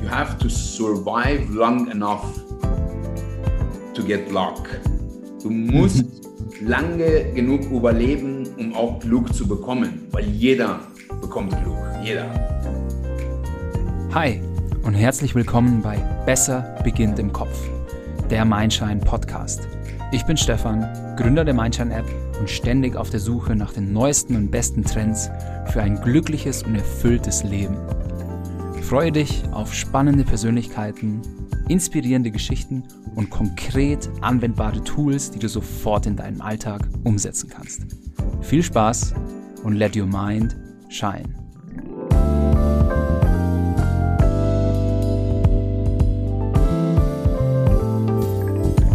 you have to survive long enough to get luck. Du musst lange genug überleben, um auch Glück zu bekommen, weil jeder bekommt Glück. Jeder. Hi und herzlich willkommen bei Besser beginnt im Kopf, der Mindshine Podcast. Ich bin Stefan, Gründer der Mindshine App und ständig auf der Suche nach den neuesten und besten Trends für ein glückliches und erfülltes Leben. Freue dich auf spannende Persönlichkeiten, inspirierende Geschichten und konkret anwendbare Tools, die du sofort in deinem Alltag umsetzen kannst. Viel Spaß und let your mind shine.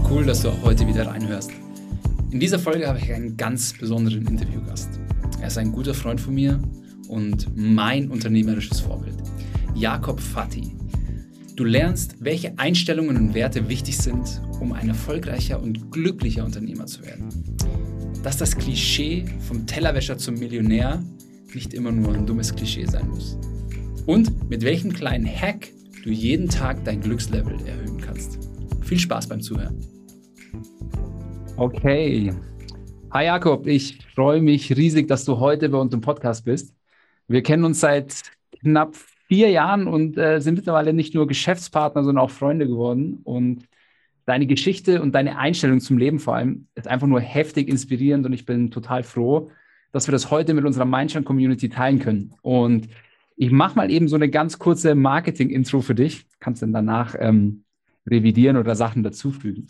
Cool, dass du auch heute wieder reinhörst. In dieser Folge habe ich einen ganz besonderen Interviewgast. Er ist ein guter Freund von mir und mein unternehmerisches Vorbild. Jakob Fati. Du lernst, welche Einstellungen und Werte wichtig sind, um ein erfolgreicher und glücklicher Unternehmer zu werden. Dass das Klischee vom Tellerwäscher zum Millionär nicht immer nur ein dummes Klischee sein muss. Und mit welchem kleinen Hack du jeden Tag dein Glückslevel erhöhen kannst. Viel Spaß beim Zuhören. Okay. Hi Jakob, ich freue mich riesig, dass du heute bei uns im Podcast bist. Wir kennen uns seit knapp vier Jahren und äh, sind mittlerweile nicht nur Geschäftspartner, sondern auch Freunde geworden. Und deine Geschichte und deine Einstellung zum Leben vor allem ist einfach nur heftig inspirierend und ich bin total froh, dass wir das heute mit unserer Mindshine-Community teilen können. Und ich mache mal eben so eine ganz kurze Marketing-Intro für dich. Kannst dann danach ähm, revidieren oder Sachen dazufügen.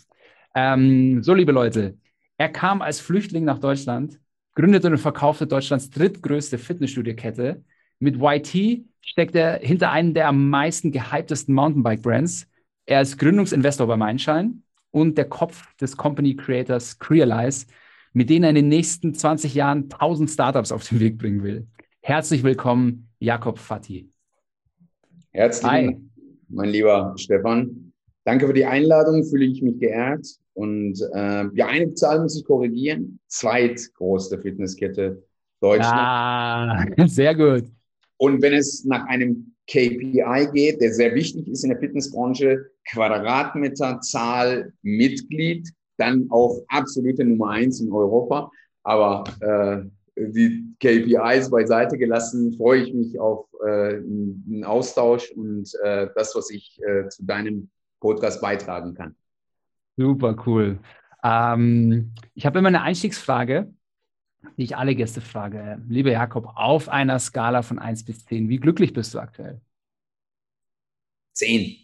Ähm, so, liebe Leute, er kam als Flüchtling nach Deutschland, gründete und verkaufte Deutschlands drittgrößte Fitnessstudio-Kette. Mit YT steckt er hinter einem der am meisten gehyptesten Mountainbike-Brands. Er ist Gründungsinvestor bei Mindshine und der Kopf des Company Creators Crealize, mit denen er in den nächsten 20 Jahren 1000 Startups auf den Weg bringen will. Herzlich willkommen, Jakob Fati. Herzlich, mein lieber Stefan. Danke für die Einladung, fühle ich mich geehrt. Und äh, ja, eine Zahl muss ich korrigieren. Zweitgrößte Fitnesskette Deutschland. Ah, sehr gut. Und wenn es nach einem KPI geht, der sehr wichtig ist in der Fitnessbranche, Quadratmeterzahl Mitglied, dann auch absolute Nummer eins in Europa. Aber äh, die KPIs beiseite gelassen, freue ich mich auf äh, einen Austausch und äh, das, was ich äh, zu deinem Podcast beitragen kann. Super cool. Ähm, ich habe immer eine Einstiegsfrage die ich alle Gäste frage. Lieber Jakob, auf einer Skala von 1 bis 10, wie glücklich bist du aktuell? 10.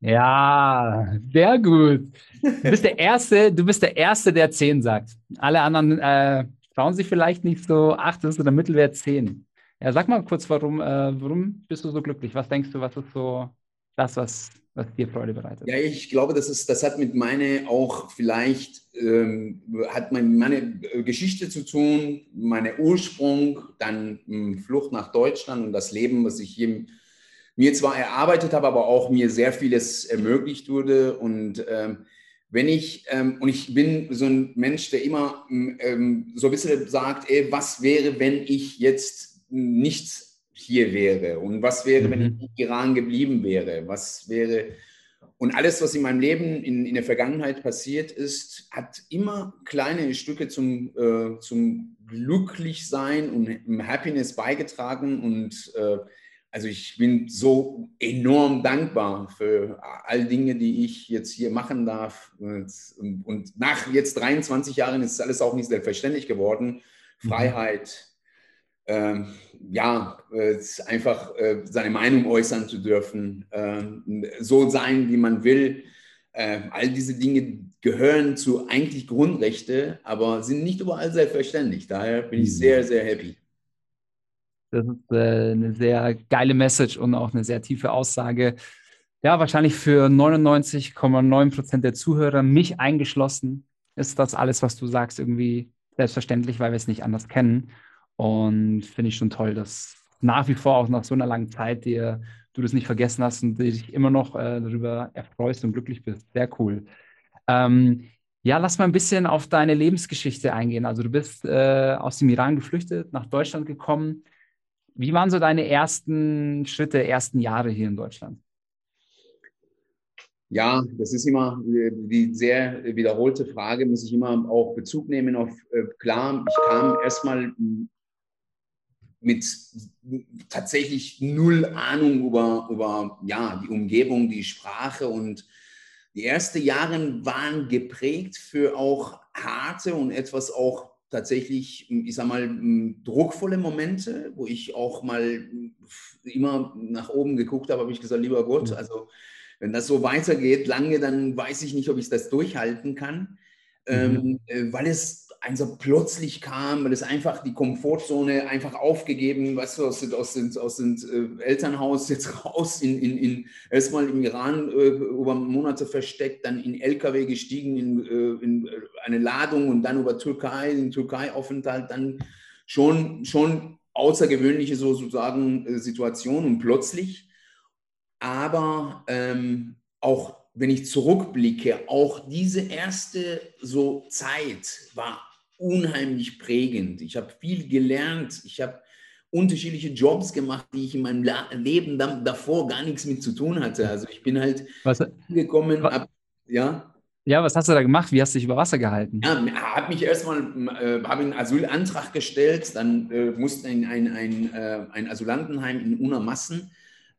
Ja, sehr gut. Du bist der Erste, du bist der Erste, der 10 sagt. Alle anderen äh, trauen sich vielleicht nicht so, 8 ist so der Mittelwert 10. Ja, sag mal kurz, warum, äh, warum bist du so glücklich? Was denkst du, was ist so das, was was dir Freude bereitet? Ja, ich glaube, das, ist, das hat mit meiner auch vielleicht, ähm, hat meine äh, Geschichte zu tun, meine Ursprung, dann ähm, Flucht nach Deutschland und das Leben, was ich hier mir zwar erarbeitet habe, aber auch mir sehr vieles ermöglicht wurde. Und ähm, wenn ich, ähm, und ich bin so ein Mensch, der immer ähm, so ein bisschen sagt, ey, was wäre, wenn ich jetzt nichts hier wäre und was wäre, mhm. wenn ich mhm. in Iran geblieben wäre, was wäre. Und alles, was in meinem Leben in, in der Vergangenheit passiert ist, hat immer kleine Stücke zum, äh, zum Glücklichsein und Happiness beigetragen. Und äh, also ich bin so enorm dankbar für all Dinge, die ich jetzt hier machen darf. Und, und nach jetzt 23 Jahren ist alles auch nicht selbstverständlich geworden. Mhm. Freiheit, ähm, ja, äh, einfach äh, seine Meinung äußern zu dürfen, äh, so sein, wie man will. Äh, all diese Dinge gehören zu eigentlich Grundrechte, aber sind nicht überall selbstverständlich. Daher bin ich mhm. sehr, sehr happy. Das ist äh, eine sehr geile Message und auch eine sehr tiefe Aussage. Ja, wahrscheinlich für 99,9 Prozent der Zuhörer, mich eingeschlossen, ist das alles, was du sagst, irgendwie selbstverständlich, weil wir es nicht anders kennen. Und finde ich schon toll, dass nach wie vor auch nach so einer langen Zeit dir du das nicht vergessen hast und dich immer noch äh, darüber erfreust und glücklich bist. Sehr cool. Ähm, ja, lass mal ein bisschen auf deine Lebensgeschichte eingehen. Also du bist äh, aus dem Iran geflüchtet, nach Deutschland gekommen. Wie waren so deine ersten Schritte, ersten Jahre hier in Deutschland? Ja, das ist immer die sehr wiederholte Frage, muss ich immer auch Bezug nehmen auf, äh, klar, ich kam erstmal mit tatsächlich null Ahnung über, über ja, die Umgebung, die Sprache und die ersten Jahre waren geprägt für auch harte und etwas auch tatsächlich, ich sag mal, druckvolle Momente, wo ich auch mal immer nach oben geguckt habe, habe ich gesagt, lieber Gott, mhm. also wenn das so weitergeht lange, dann weiß ich nicht, ob ich das durchhalten kann, mhm. ähm, äh, weil es also plötzlich kam, weil es einfach die Komfortzone einfach aufgegeben, weißt du, aus, aus, aus, aus dem äh, Elternhaus jetzt raus, in, in, in erstmal im Iran äh, über Monate versteckt, dann in LKW gestiegen, in, äh, in eine Ladung und dann über Türkei, in Türkei-Aufenthalt, dann schon, schon außergewöhnliche so, sozusagen äh, Situation und plötzlich, aber ähm, auch wenn ich zurückblicke, auch diese erste so Zeit war unheimlich prägend. Ich habe viel gelernt. Ich habe unterschiedliche Jobs gemacht, die ich in meinem Leben davor gar nichts mit zu tun hatte. Also ich bin halt was, gekommen, ab, ja. Ja, was hast du da gemacht? Wie hast du dich über Wasser gehalten? Ja, habe mich erstmal, äh, habe einen Asylantrag gestellt, dann äh, musste ein, ein, ein, äh, ein Asylantenheim in Unermassen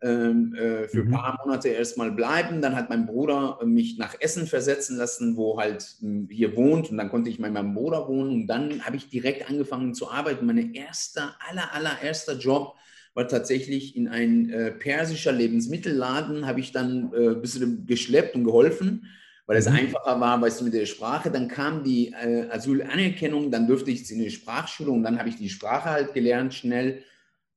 ähm, äh, für mhm. ein paar Monate erstmal bleiben. Dann hat mein Bruder mich nach Essen versetzen lassen, wo halt hm, hier wohnt. Und dann konnte ich bei meinem Bruder wohnen. Und dann habe ich direkt angefangen zu arbeiten. Mein erster, aller, allererster Job war tatsächlich in ein äh, persischer Lebensmittelladen. Habe ich dann äh, ein bisschen geschleppt und geholfen weil es mhm. einfacher war, weißt du, mit der Sprache. Dann kam die äh, Asylanerkennung, dann durfte ich in die Sprachschule und dann habe ich die Sprache halt gelernt schnell.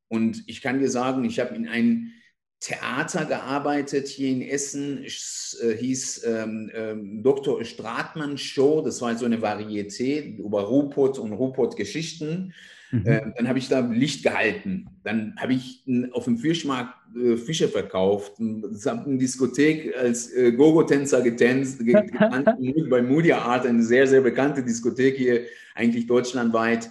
Und ich kann dir sagen, ich habe in ein Theater gearbeitet hier in Essen. Es äh, hieß ähm, ähm, Dr. Stratmann Show. Das war so eine Varieté über Ruhrpott und Ruhrpott-Geschichten. Mhm. Äh, dann habe ich da Licht gehalten. Dann habe ich auf dem Fischmarkt äh, Fische verkauft. Eine Diskothek als äh, Gogo-Tänzer getanzt, bei Moody Art, eine sehr, sehr bekannte Diskothek hier, eigentlich deutschlandweit.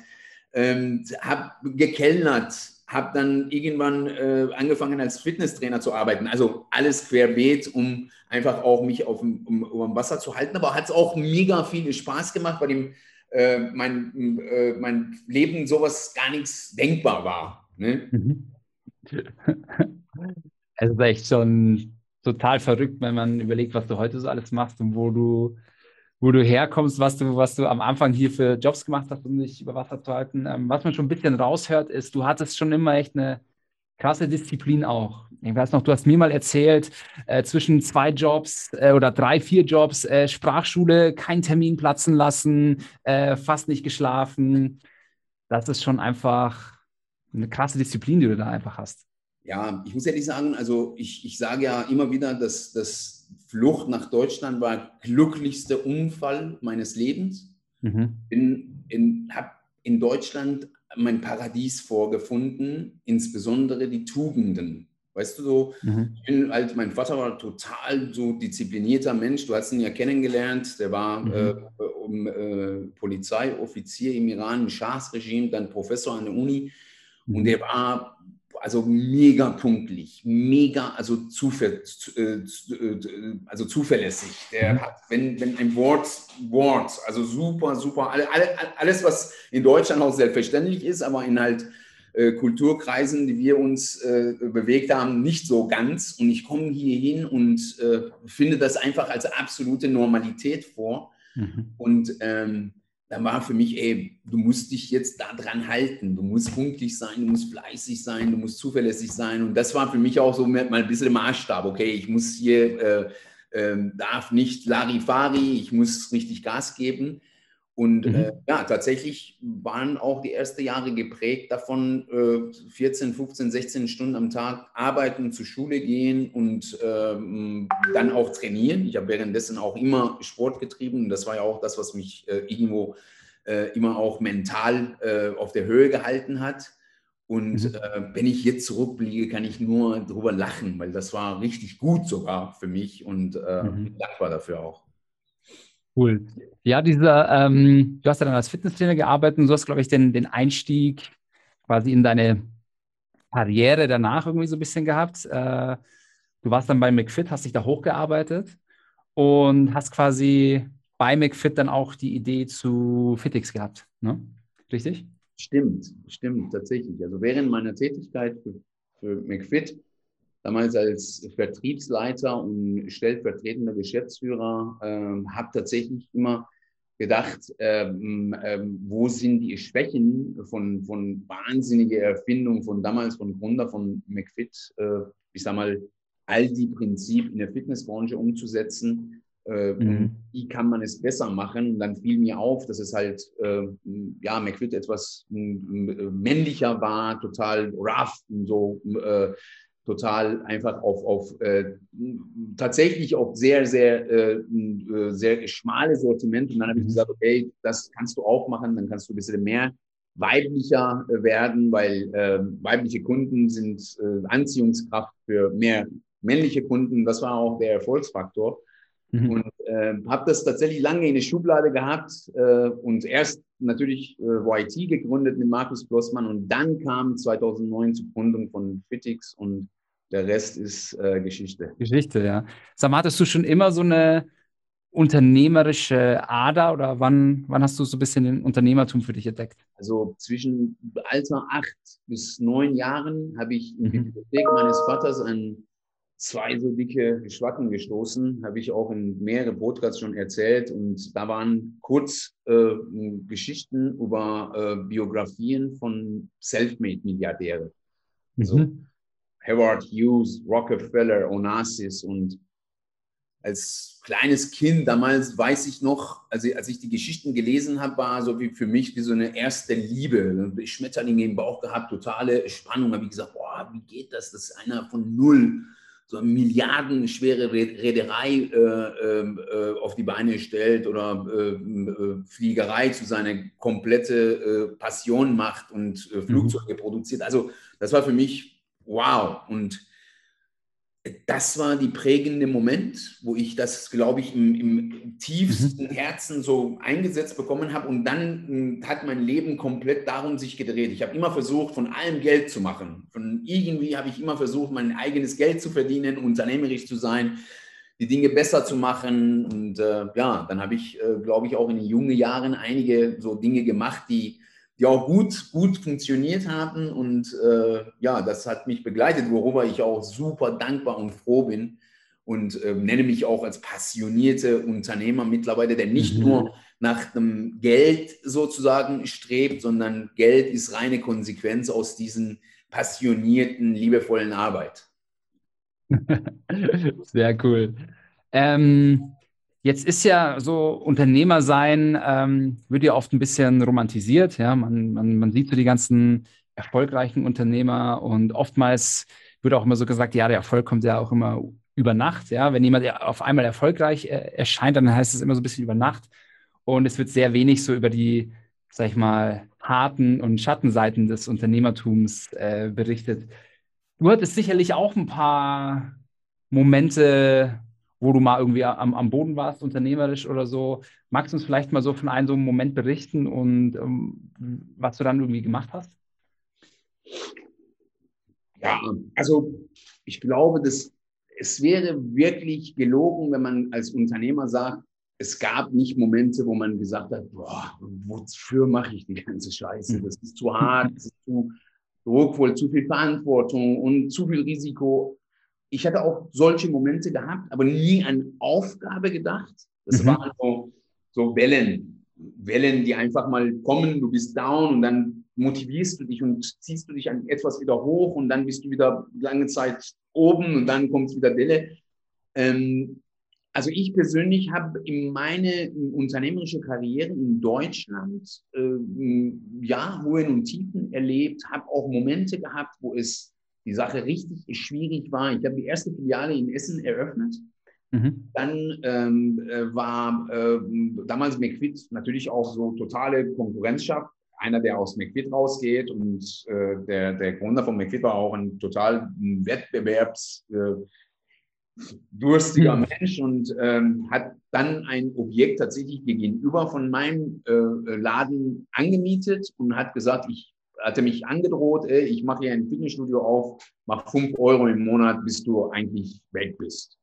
Ähm, habe gekellnert, habe dann irgendwann äh, angefangen als Fitnesstrainer zu arbeiten. Also alles querbeet, um einfach auch mich auf dem, um, um Wasser zu halten. Aber hat es auch mega viel Spaß gemacht, weil dem, äh, mein, äh, mein Leben sowas gar nichts denkbar war. Ne? Mhm. Es ist echt schon total verrückt, wenn man überlegt, was du heute so alles machst und wo du wo du herkommst, was du, was du am Anfang hier für Jobs gemacht hast, um dich über Wasser zu halten. Ähm, was man schon ein bisschen raushört, ist, du hattest schon immer echt eine krasse Disziplin auch. Ich weiß noch, du hast mir mal erzählt, äh, zwischen zwei Jobs äh, oder drei, vier Jobs, äh, Sprachschule, keinen Termin platzen lassen, äh, fast nicht geschlafen. Das ist schon einfach eine krasse Disziplin, die du da einfach hast. Ja, ich muss ehrlich sagen, also ich, ich sage ja immer wieder, dass, dass Flucht nach Deutschland war glücklichster Unfall meines Lebens. Mhm. Bin in, habe in Deutschland mein Paradies vorgefunden, insbesondere die Tugenden. Weißt du so, mhm. ich bin halt, mein Vater war total so disziplinierter Mensch. Du hast ihn ja kennengelernt. Der war mhm. äh, um, äh, Polizeioffizier im Iran, im Schahs-Regime, dann Professor an der Uni. Und mhm. der war also mega punktlich, mega, also, zuver äh, also zuverlässig. Der mhm. hat, wenn, wenn ein Wort, Wort, also super, super, alles, was in Deutschland auch selbstverständlich ist, aber in halt äh, Kulturkreisen, die wir uns äh, bewegt haben, nicht so ganz. Und ich komme hier hin und äh, finde das einfach als absolute Normalität vor. Mhm. Und ähm, dann war für mich, ey, du musst dich jetzt da dran halten. Du musst pünktlich sein, du musst fleißig sein, du musst zuverlässig sein. Und das war für mich auch so mal ein bisschen Maßstab. Okay, ich muss hier, äh, äh, darf nicht Larifari, ich muss richtig Gas geben. Und mhm. äh, ja, tatsächlich waren auch die ersten Jahre geprägt davon, äh, 14, 15, 16 Stunden am Tag arbeiten, zur Schule gehen und ähm, dann auch trainieren. Ich habe währenddessen auch immer Sport getrieben. Das war ja auch das, was mich äh, irgendwo äh, immer auch mental äh, auf der Höhe gehalten hat. Und mhm. Äh, wenn ich jetzt zurückblicke, kann ich nur darüber lachen, weil das war richtig gut sogar für mich und mhm. dankbar dafür auch. Cool. Ja, dieser, ähm, du hast ja dann als Fitnesstrainer gearbeitet und so hast, glaube ich, den, den Einstieg quasi in deine Karriere danach irgendwie so ein bisschen gehabt. Äh, du warst dann bei McFit, hast dich da hochgearbeitet und hast quasi bei McFit dann auch die Idee zu Fitix gehabt, ne? Richtig? Stimmt, stimmt, tatsächlich. Also während meiner Tätigkeit für, für McFit, damals als Vertriebsleiter und stellvertretender Geschäftsführer, äh, habe tatsächlich immer gedacht, ähm, ähm, wo sind die Schwächen von, von wahnsinnige Erfindung von damals, von Gründer von McFit, äh, ich sag mal, all die Prinzipien in der Fitnessbranche umzusetzen. Äh, mhm. Wie kann man es besser machen? Und dann fiel mir auf, dass es halt, äh, ja, McFit etwas männlicher war, total rough und so äh, total einfach auf, auf äh, tatsächlich auf sehr, sehr, äh, äh sehr schmale Sortiment. Und dann habe ich mhm. gesagt, okay, das kannst du auch machen, dann kannst du ein bisschen mehr weiblicher äh, werden, weil äh, weibliche Kunden sind äh, Anziehungskraft für mehr männliche Kunden. Das war auch der Erfolgsfaktor. Mhm. Und äh, habe das tatsächlich lange in der Schublade gehabt äh, und erst natürlich äh, YT gegründet mit Markus Blossmann und dann kam 2009 zur Gründung von Fitix und der Rest ist äh, Geschichte. Geschichte, ja. Sag mal, hattest du schon immer so eine unternehmerische Ader oder wann, wann hast du so ein bisschen den Unternehmertum für dich entdeckt? Also zwischen Alter acht bis neun Jahren habe ich in die mhm. Bibliothek meines Vaters ein zwei so dicke Schwacken gestoßen, habe ich auch in mehrere Podcasts schon erzählt. Und da waren kurz äh, Geschichten über äh, Biografien von Selfmade-Milliardären. Also mhm. Howard Hughes, Rockefeller, Onassis und als kleines Kind, damals weiß ich noch, also als ich die Geschichten gelesen habe, war so wie für mich wie so eine erste Liebe. Schmetterlinge im Bauch gehabt, totale Spannung. Habe ich gesagt, boah, wie geht das? Das ist einer von null so milliardenschwere Reederei äh, ähm, äh, auf die Beine stellt oder äh, äh Fliegerei zu seiner komplette äh, Passion macht und äh, mhm. Flugzeuge mhm. produziert. Also das war für mich wow. Und das war die prägende Moment, wo ich das, glaube ich, im, im tiefsten mhm. Herzen so eingesetzt bekommen habe. Und dann hm, hat mein Leben komplett darum sich gedreht. Ich habe immer versucht, von allem Geld zu machen. Von irgendwie habe ich immer versucht, mein eigenes Geld zu verdienen, unternehmerisch zu sein, die Dinge besser zu machen. Und äh, ja, dann habe ich, äh, glaube ich, auch in jungen Jahren einige so Dinge gemacht, die die auch gut, gut funktioniert haben. Und äh, ja, das hat mich begleitet, worüber ich auch super dankbar und froh bin. Und äh, nenne mich auch als passionierte Unternehmer mittlerweile, der nicht mhm. nur nach dem Geld sozusagen strebt, sondern Geld ist reine Konsequenz aus diesen passionierten, liebevollen Arbeit. Sehr cool. Ähm, Jetzt ist ja so Unternehmer sein, ähm, wird ja oft ein bisschen romantisiert. Ja, man, man, man sieht so die ganzen erfolgreichen Unternehmer und oftmals wird auch immer so gesagt, ja, der Erfolg kommt ja auch immer über Nacht. Ja, wenn jemand auf einmal erfolgreich äh, erscheint, dann heißt es immer so ein bisschen über Nacht. Und es wird sehr wenig so über die, sag ich mal, harten und Schattenseiten des Unternehmertums äh, berichtet. Du hattest sicherlich auch ein paar Momente wo du mal irgendwie am, am Boden warst, unternehmerisch oder so. Magst du uns vielleicht mal so von einem so einem Moment berichten und ähm, was du dann irgendwie gemacht hast? Ja, also ich glaube, dass es wäre wirklich gelogen, wenn man als Unternehmer sagt, es gab nicht Momente, wo man gesagt hat, boah, wofür mache ich die ganze Scheiße? Hm. Das ist zu hart, das ist zu druckvoll, zu viel Verantwortung und zu viel Risiko ich hatte auch solche Momente gehabt, aber nie an Aufgabe gedacht. Das mhm. waren so, so Wellen, Wellen, die einfach mal kommen, du bist down und dann motivierst du dich und ziehst du dich an etwas wieder hoch und dann bist du wieder lange Zeit oben und dann kommt wieder Welle. Ähm, also ich persönlich habe in meine unternehmerische Karriere in Deutschland äh, ja Hohen und Tiefen erlebt, habe auch Momente gehabt, wo es die Sache richtig schwierig war. Ich habe die erste Filiale in Essen eröffnet. Mhm. Dann ähm, äh, war äh, damals McFit natürlich auch so totale Konkurrenzschaft. Einer, der aus McFit rausgeht und äh, der, der Gründer von McFit war auch ein total wettbewerbsdurstiger mhm. Mensch und ähm, hat dann ein Objekt tatsächlich gegenüber von meinem äh, Laden angemietet und hat gesagt, ich hatte mich angedroht, ey, ich mache hier ein Fitnessstudio auf, mach fünf Euro im Monat, bis du eigentlich weg bist.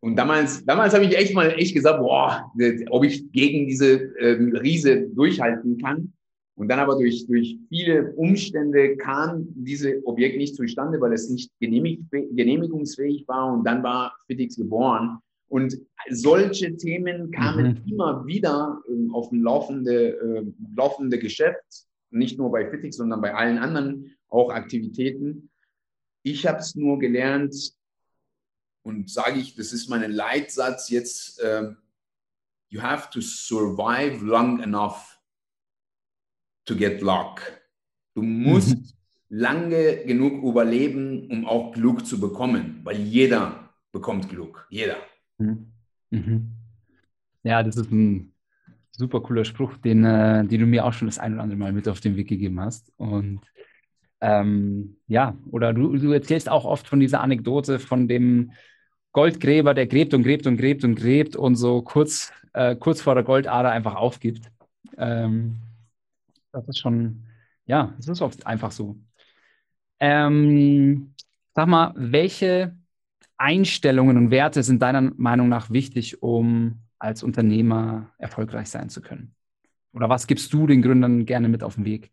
Und damals, damals habe ich echt mal echt gesagt, boah, ob ich gegen diese ähm, Riese durchhalten kann. Und dann aber durch, durch viele Umstände kam diese Objekt nicht zustande, weil es nicht genehmig, genehmigungsfähig war. Und dann war Fitix geboren. Und solche Themen kamen mhm. immer wieder äh, auf ein laufende, äh, laufende Geschäft, nicht nur bei Fitix, sondern bei allen anderen auch Aktivitäten. Ich habe es nur gelernt, und sage ich, das ist mein Leitsatz jetzt, äh, you have to survive long enough to get luck. Du musst mhm. lange genug überleben, um auch Glück zu bekommen, weil jeder bekommt Glück, jeder. Mhm. Mhm. Ja, das ist ein super cooler Spruch, den, äh, den du mir auch schon das ein oder andere Mal mit auf den Weg gegeben hast. Und ähm, ja, oder du, du erzählst auch oft von dieser Anekdote von dem Goldgräber, der gräbt und gräbt und gräbt und gräbt und so kurz, äh, kurz vor der Goldader einfach aufgibt. Ähm, das ist schon, ja, es ist oft einfach so. Ähm, sag mal, welche Einstellungen und Werte sind deiner Meinung nach wichtig, um als Unternehmer erfolgreich sein zu können? Oder was gibst du den Gründern gerne mit auf den Weg?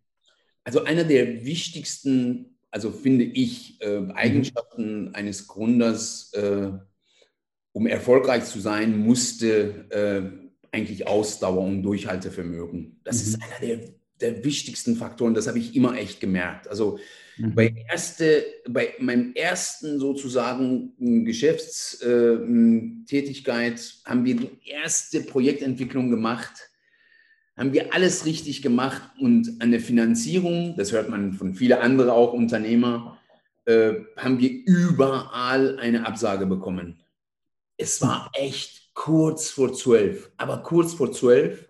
Also einer der wichtigsten, also finde ich, äh, Eigenschaften mhm. eines Gründers äh, um erfolgreich zu sein, musste äh, eigentlich Ausdauer und Durchhaltevermögen. Das mhm. ist einer der, der, wichtigsten Faktoren. Das habe ich immer echt gemerkt. Also mhm. bei, erste, bei meinem ersten sozusagen Geschäftstätigkeit äh, haben wir die erste Projektentwicklung gemacht. Haben wir alles richtig gemacht und an der Finanzierung, das hört man von vielen anderen auch Unternehmer, äh, haben wir überall eine Absage bekommen es war echt kurz vor zwölf, aber kurz vor zwölf.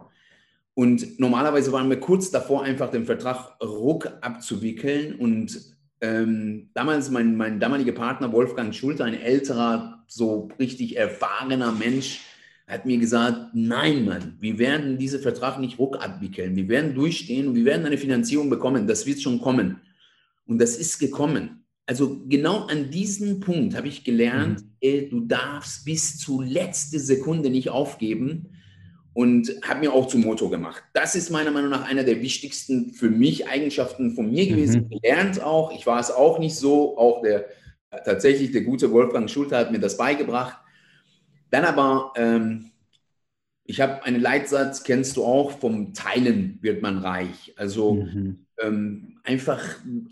Und normalerweise waren wir kurz davor, einfach den Vertrag ruck abzuwickeln. Und ähm, damals mein, mein damaliger Partner Wolfgang Schulte, ein älterer, so richtig erfahrener Mensch, hat mir gesagt, nein, Mann, wir werden diesen Vertrag nicht ruck abwickeln. Wir werden durchstehen und wir werden eine Finanzierung bekommen. Das wird schon kommen. Und das ist gekommen also genau an diesem Punkt habe ich gelernt, mhm. ey, du darfst bis zur letzten Sekunde nicht aufgeben und habe mir auch zum Motto gemacht. Das ist meiner Meinung nach einer der wichtigsten für mich Eigenschaften von mir gewesen. Mhm. Gelernt auch. Ich war es auch nicht so. Auch der tatsächlich der gute Wolfgang Schulte hat mir das beigebracht. Dann aber, ähm, ich habe einen Leitsatz, kennst du auch, vom Teilen wird man reich. Also mhm ähm, einfach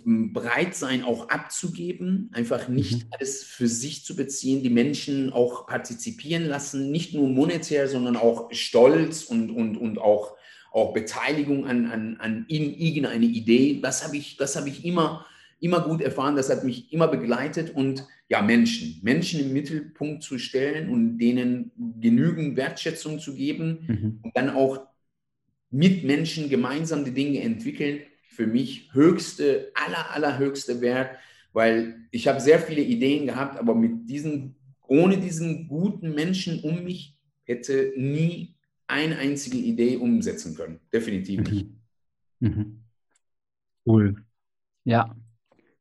bereit sein, auch abzugeben, einfach nicht mhm. alles für sich zu beziehen, die Menschen auch partizipieren lassen, nicht nur monetär, sondern auch Stolz und, und, und auch, auch Beteiligung an, an, an irgendeine Idee. Das habe ich, das hab ich immer, immer gut erfahren, das hat mich immer begleitet und ja, Menschen, Menschen im Mittelpunkt zu stellen und denen genügend Wertschätzung zu geben mhm. und dann auch mit Menschen gemeinsam die Dinge entwickeln für mich höchste, aller, allerhöchste Wert, weil ich habe sehr viele Ideen gehabt, aber mit diesen, ohne diesen guten Menschen um mich hätte nie eine einzige Idee umsetzen können. Definitiv nicht. Mhm. Mhm. Cool. Ja,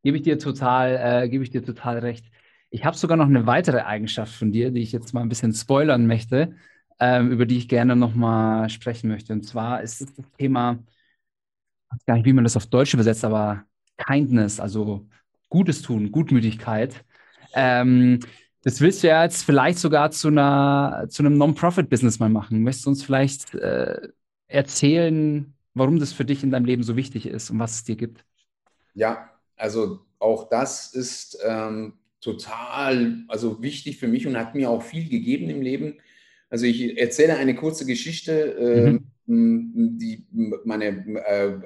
gebe ich dir total, äh, gebe ich dir total recht. Ich habe sogar noch eine weitere Eigenschaft von dir, die ich jetzt mal ein bisschen spoilern möchte, ähm, über die ich gerne nochmal sprechen möchte. Und zwar ist das Thema weiß gar nicht, wie man das auf Deutsch übersetzt, aber Kindness, also Gutes tun, Gutmütigkeit. Ähm, das willst du ja jetzt vielleicht sogar zu, einer, zu einem Non-Profit-Business mal machen. Möchtest du uns vielleicht äh, erzählen, warum das für dich in deinem Leben so wichtig ist und was es dir gibt? Ja, also auch das ist ähm, total also wichtig für mich und hat mir auch viel gegeben im Leben. Also ich erzähle eine kurze Geschichte. Mhm die, meine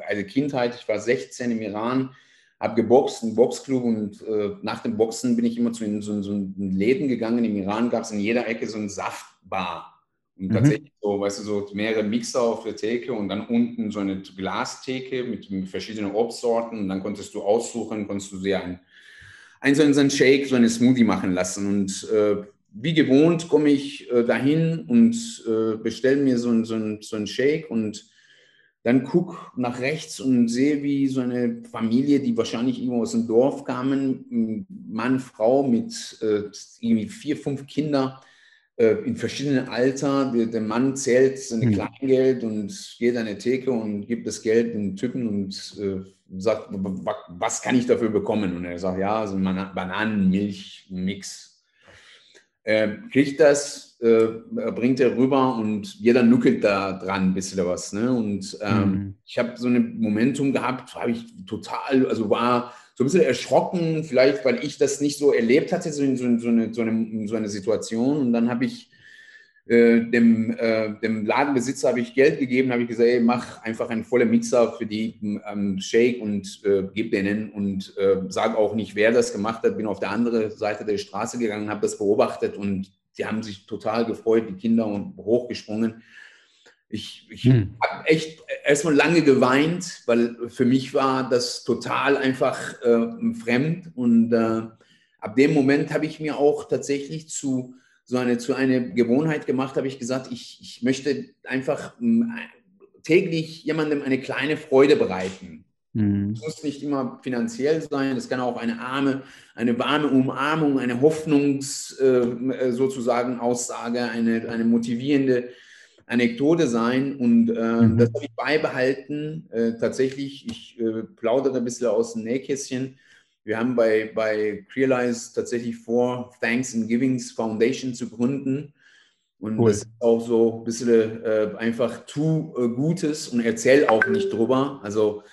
also Kindheit, ich war 16 im Iran, habe geboxt, im Boxclub und äh, nach dem Boxen bin ich immer zu in, so, so Läden gegangen. Im Iran gab es in jeder Ecke so ein Saftbar. Und mhm. tatsächlich so, weißt du, so mehrere Mixer auf der Theke und dann unten so eine Glastheke mit, mit verschiedenen Obstsorten. Und dann konntest du aussuchen, konntest du dir ein, ein, so einen Shake, so eine Smoothie machen lassen. Und äh, wie gewohnt komme ich äh, dahin und äh, bestelle mir so so, so ein Shake und dann gucke nach rechts und sehe, wie so eine Familie, die wahrscheinlich irgendwo aus dem Dorf kamen, Mann, Frau mit äh, irgendwie vier, fünf Kindern, in verschiedenen Alter. Der, der, Mann zählt sein mhm. Kleingeld und geht an die Theke und gibt das Geld dem Typen und äh, sagt, was kann ich dafür bekommen? Und er sagt, ja, so ein Bananenmilchmix. Er kriegt das, äh, bringt er rüber und jeder nuckelt da dran ein bisschen was. Ne? Und ähm, mhm. ich habe so ein Momentum gehabt, habe ich total, also war so ein bisschen erschrocken, vielleicht weil ich das nicht so erlebt hatte, so, so, so, eine, so, eine, so eine Situation. Und dann habe ich äh, dem, äh, dem Ladenbesitzer ich Geld gegeben, habe ich gesagt, ey, mach einfach einen vollen Mixer für die ähm, Shake und äh, gib denen und äh, sag auch nicht, wer das gemacht hat. Bin auf der anderen Seite der Straße gegangen, habe das beobachtet und die haben sich total gefreut, die Kinder und hochgesprungen. Ich, ich hm. habe echt erstmal lange geweint, weil für mich war das total einfach äh, fremd. Und äh, ab dem Moment habe ich mir auch tatsächlich zu so eine, zu einer Gewohnheit gemacht, habe ich gesagt, ich, ich möchte einfach äh, täglich jemandem eine kleine Freude bereiten. Mhm. Es muss nicht immer finanziell sein, es kann auch eine arme, eine warme Umarmung, eine Hoffnungs äh, sozusagen Aussage, eine, eine motivierende Anekdote sein und äh, mhm. das habe ich beibehalten. Äh, tatsächlich, ich äh, plaudere ein bisschen aus dem Nähkästchen. Wir haben bei, bei Crealize tatsächlich vor, Thanks and Givings Foundation zu gründen. Und cool. das ist auch so ein bisschen äh, einfach tu äh, Gutes und erzähl auch nicht drüber. Also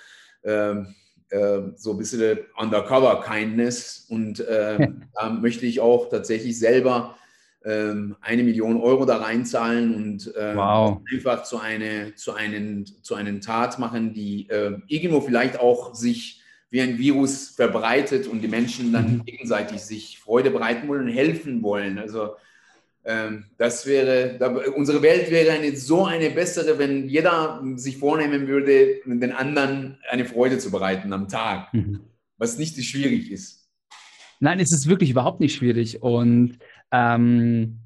ähm, äh, so ein bisschen Undercover Kindness. Und ähm, da möchte ich auch tatsächlich selber ähm, eine Million Euro da reinzahlen und äh, wow. einfach zu, eine, zu, einen, zu einen Tat machen, die äh, irgendwo vielleicht auch sich wie ein Virus verbreitet und die Menschen dann mhm. gegenseitig sich Freude bereiten wollen und helfen wollen. Also ähm, das wäre, da, unsere Welt wäre eine, so eine bessere, wenn jeder sich vornehmen würde, den anderen eine Freude zu bereiten am Tag, mhm. was nicht schwierig ist. Nein, es ist wirklich überhaupt nicht schwierig. Und ähm,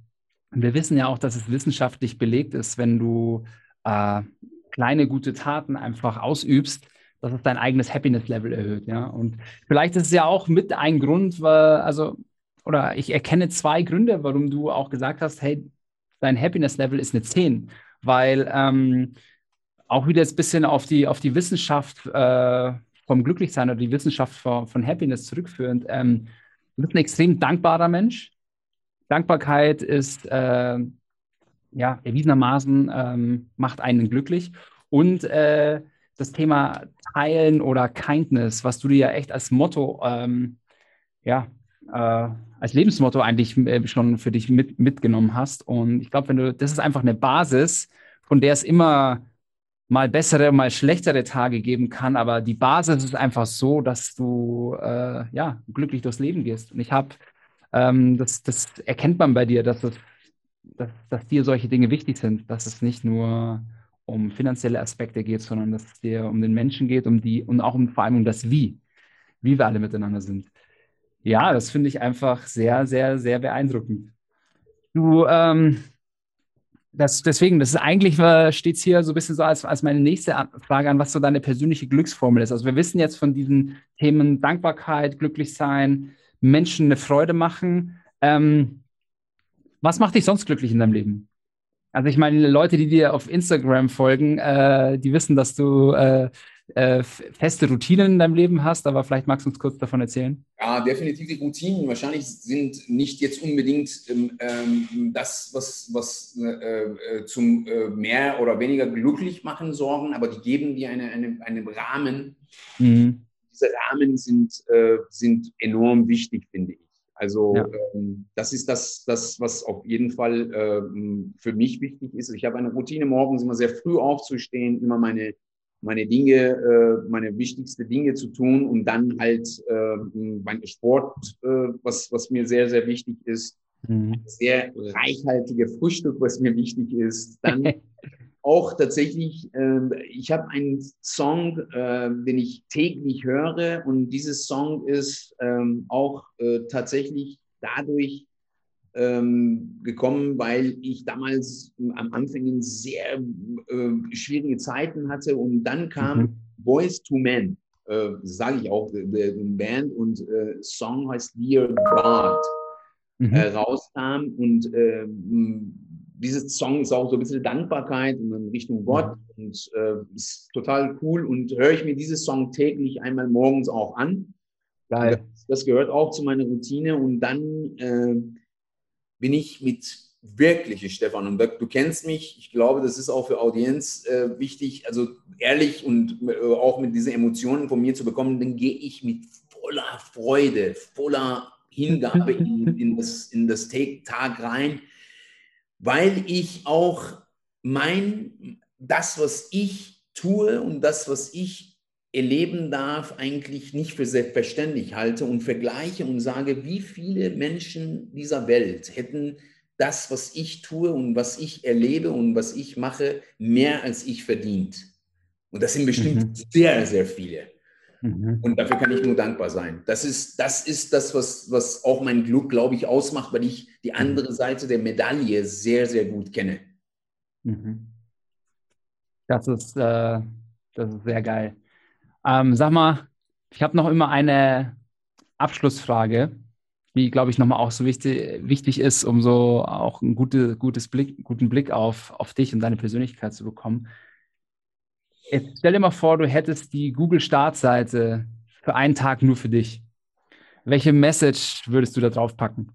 wir wissen ja auch, dass es wissenschaftlich belegt ist, wenn du äh, kleine gute Taten einfach ausübst, dass es dein eigenes Happiness-Level erhöht. Ja? Und vielleicht ist es ja auch mit ein Grund, weil, also, oder ich erkenne zwei Gründe, warum du auch gesagt hast, hey, dein Happiness-Level ist eine 10. Weil ähm, auch wieder ein bisschen auf die, auf die Wissenschaft äh, vom Glücklichsein oder die Wissenschaft von, von Happiness zurückführend. Ähm, du bist ein extrem dankbarer Mensch. Dankbarkeit ist äh, ja erwiesenermaßen ähm, macht einen glücklich. Und äh, das Thema Teilen oder Kindness, was du dir ja echt als Motto, ähm, ja, äh, als Lebensmotto eigentlich äh, schon für dich mit, mitgenommen hast. Und ich glaube, wenn du, das ist einfach eine Basis, von der es immer mal bessere, mal schlechtere Tage geben kann, aber die Basis ist einfach so, dass du äh, ja glücklich durchs Leben gehst. Und ich habe, ähm, das, das erkennt man bei dir, dass, es, dass, dass dir solche Dinge wichtig sind, dass es nicht nur um finanzielle Aspekte geht, sondern dass es dir um den Menschen geht, um die und auch um, vor allem um das Wie, wie wir alle miteinander sind. Ja, das finde ich einfach sehr, sehr, sehr beeindruckend. Du, ähm, das, deswegen, das ist eigentlich, äh, steht es hier so ein bisschen so als, als meine nächste Frage an, was so deine persönliche Glücksformel ist. Also wir wissen jetzt von diesen Themen Dankbarkeit, glücklich sein, Menschen eine Freude machen. Ähm, was macht dich sonst glücklich in deinem Leben? Also ich meine, Leute, die dir auf Instagram folgen, äh, die wissen, dass du äh, äh, feste Routinen in deinem Leben hast, aber vielleicht magst du uns kurz davon erzählen. Ja, definitiv die Routinen. Wahrscheinlich sind nicht jetzt unbedingt ähm, ähm das, was, was äh, äh, zum äh, mehr oder weniger glücklich machen sorgen, aber die geben dir eine, eine, einen Rahmen. Mhm. Diese Rahmen sind, sind enorm wichtig, finde ich. Also ja. ähm, das ist das, das, was auf jeden Fall ähm, für mich wichtig ist. Ich habe eine Routine morgens immer sehr früh aufzustehen, immer meine, meine Dinge, äh, meine wichtigsten Dinge zu tun und dann halt äh, mein Sport, äh, was, was mir sehr, sehr wichtig ist. Mhm. Sehr reichhaltige Frühstück, was mir wichtig ist. Dann auch tatsächlich, äh, ich habe einen Song, äh, den ich täglich höre und dieses Song ist ähm, auch äh, tatsächlich dadurch ähm, gekommen, weil ich damals am Anfang sehr äh, schwierige Zeiten hatte und dann kam mhm. Boys to Men, äh, sage ich auch, der Band und äh, Song heißt Dear God. mhm. rauskam. Und äh, dieses Song ist auch so ein bisschen Dankbarkeit in Richtung. Gott mhm. und äh, ist total cool. Und höre ich mir dieses Song täglich einmal morgens auch an. Geil. Das, das gehört auch zu meiner Routine. Und dann äh, bin ich mit wirkliche Stefan. Und du kennst mich, ich glaube, das ist auch für Audienz äh, wichtig, also ehrlich und äh, auch mit diesen Emotionen von mir zu bekommen, dann gehe ich mit voller Freude, voller Hingabe in, in das, in das Tag rein, weil ich auch mein, das, was ich tue und das, was ich erleben darf, eigentlich nicht für selbstverständlich halte und vergleiche und sage, wie viele Menschen dieser Welt hätten das, was ich tue und was ich erlebe und was ich mache, mehr als ich verdient. Und das sind bestimmt mhm. sehr, sehr viele. Mhm. Und dafür kann ich nur dankbar sein. Das ist das, ist das was, was auch mein Glück, glaube ich, ausmacht, weil ich die mhm. andere Seite der Medaille sehr, sehr gut kenne. Mhm. Das, ist, äh, das ist sehr geil. Ähm, sag mal, ich habe noch immer eine Abschlussfrage die, glaube ich, nochmal auch so wichtig, wichtig ist, um so auch einen gute, gutes Blick, guten Blick auf, auf dich und deine Persönlichkeit zu bekommen. Jetzt stell dir mal vor, du hättest die Google-Startseite für einen Tag nur für dich. Welche Message würdest du da drauf packen?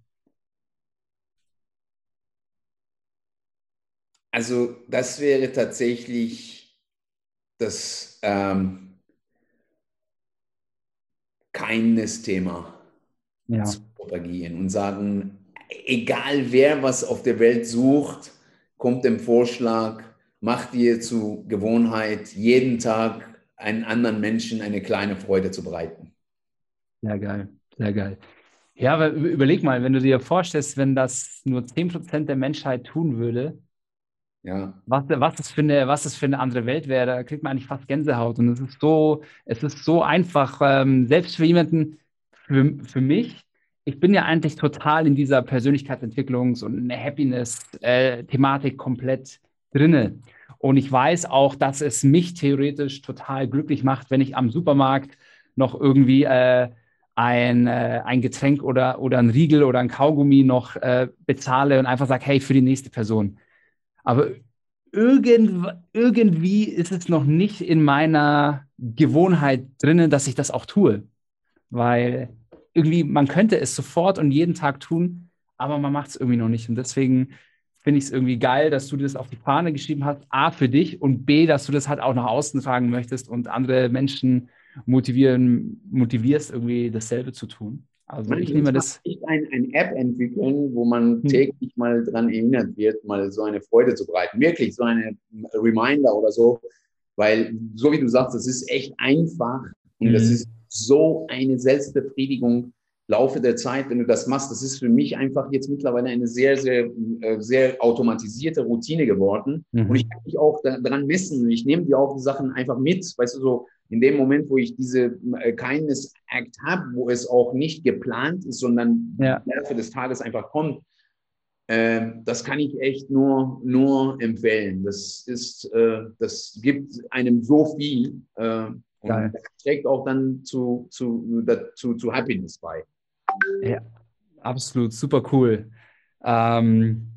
Also das wäre tatsächlich das ähm, Kindness-Thema ja. zu propagieren und sagen, egal wer was auf der Welt sucht, kommt dem Vorschlag, mach dir zu Gewohnheit, jeden Tag einen anderen Menschen eine kleine Freude zu bereiten. Sehr geil, sehr geil. Ja, aber überleg mal, wenn du dir vorstellst, wenn das nur 10% der Menschheit tun würde, ja. was, was, das für eine, was das für eine andere Welt wäre, da kriegt man eigentlich fast Gänsehaut. Und es ist so, es ist so einfach, ähm, selbst für jemanden, für, für mich, ich bin ja eigentlich total in dieser Persönlichkeitsentwicklungs- und Happiness-Thematik komplett drinne. Und ich weiß auch, dass es mich theoretisch total glücklich macht, wenn ich am Supermarkt noch irgendwie äh, ein, äh, ein Getränk oder, oder ein Riegel oder ein Kaugummi noch äh, bezahle und einfach sage, hey, für die nächste Person. Aber irgend, irgendwie ist es noch nicht in meiner Gewohnheit drinnen, dass ich das auch tue. Weil irgendwie, man könnte es sofort und jeden Tag tun, aber man macht es irgendwie noch nicht. Und deswegen finde ich es irgendwie geil, dass du das auf die Fahne geschrieben hast. A, für dich und B, dass du das halt auch nach außen tragen möchtest und andere Menschen motivieren, motivierst, irgendwie dasselbe zu tun. Also ich nehme das. Nicht ein, ein App entwickeln, wo man hm. täglich mal dran erinnert wird, mal so eine Freude zu bereiten. Wirklich so eine Reminder oder so. Weil, so wie du sagst, das ist echt einfach und hm. das ist so eine Selbstbefriedigung Laufe der Zeit, wenn du das machst. Das ist für mich einfach jetzt mittlerweile eine sehr, sehr, äh, sehr automatisierte Routine geworden. Mhm. Und ich kann mich auch daran messen. Ich nehme die auch die Sachen einfach mit. Weißt du, so in dem Moment, wo ich diese äh, Kindness Act habe, wo es auch nicht geplant ist, sondern ja. im Laufe des Tages einfach kommt, äh, das kann ich echt nur, nur empfehlen. Das ist, äh, das gibt einem so viel. Und Geil. das trägt auch dann zu, zu, zu, zu Happiness bei. Ja, absolut, super cool. Ähm,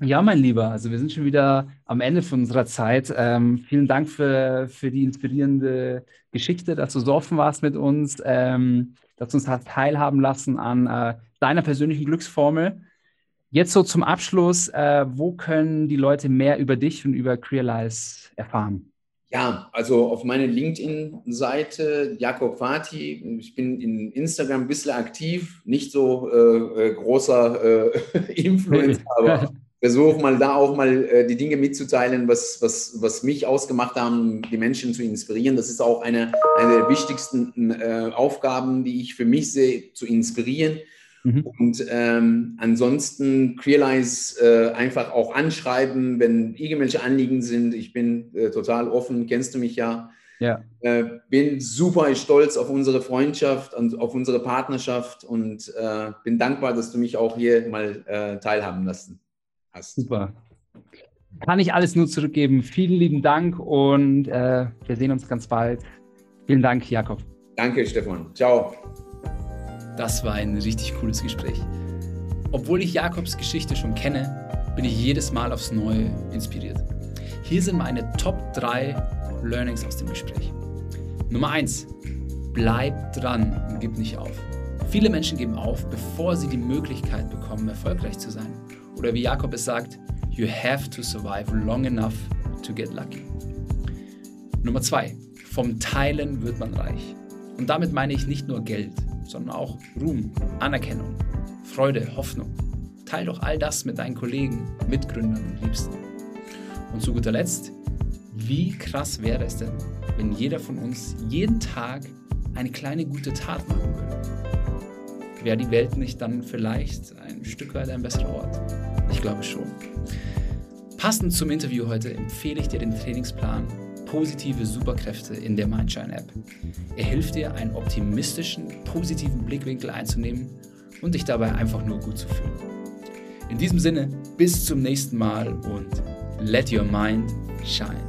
ja, mein Lieber, also wir sind schon wieder am Ende von unserer Zeit. Ähm, vielen Dank für, für die inspirierende Geschichte, dass du so offen warst mit uns, ähm, dass du uns hast teilhaben lassen an äh, deiner persönlichen Glücksformel. Jetzt so zum Abschluss, äh, wo können die Leute mehr über dich und über Crealize erfahren? Ja, also auf meiner LinkedIn-Seite Jakob Fati. Ich bin in Instagram ein bisschen aktiv, nicht so äh, äh großer äh, Influencer, aber versuche mal da auch mal äh, die Dinge mitzuteilen, was, was, was mich ausgemacht haben, die Menschen zu inspirieren. Das ist auch eine, eine der wichtigsten äh, Aufgaben, die ich für mich sehe, zu inspirieren. Mhm. Und ähm, ansonsten Crealize äh, einfach auch anschreiben, wenn irgendwelche Anliegen sind. Ich bin äh, total offen, kennst du mich ja. Ja. Äh, bin super stolz auf unsere Freundschaft und auf unsere Partnerschaft und äh, bin dankbar, dass du mich auch hier mal äh, teilhaben lassen hast. Super. Kann ich alles nur zurückgeben. Vielen lieben Dank und äh, wir sehen uns ganz bald. Vielen Dank, Jakob. Danke, Stefan. Ciao. Das war ein richtig cooles Gespräch. Obwohl ich Jakobs Geschichte schon kenne, bin ich jedes Mal aufs Neue inspiriert. Hier sind meine Top 3 Learnings aus dem Gespräch. Nummer 1. Bleib dran und gib nicht auf. Viele Menschen geben auf, bevor sie die Möglichkeit bekommen, erfolgreich zu sein. Oder wie Jakob es sagt, you have to survive long enough to get lucky. Nummer 2. Vom Teilen wird man reich. Und damit meine ich nicht nur Geld, sondern auch Ruhm, Anerkennung, Freude, Hoffnung. Teil doch all das mit deinen Kollegen, Mitgründern und Liebsten. Und zu guter Letzt, wie krass wäre es denn, wenn jeder von uns jeden Tag eine kleine gute Tat machen würde? Wäre die Welt nicht dann vielleicht ein Stück weit ein besserer Ort? Ich glaube schon. Passend zum Interview heute empfehle ich dir den Trainingsplan Positive Superkräfte in der Mindshine App. Er hilft dir, einen optimistischen, positiven Blickwinkel einzunehmen und dich dabei einfach nur gut zu fühlen. In diesem Sinne, bis zum nächsten Mal und let your mind shine.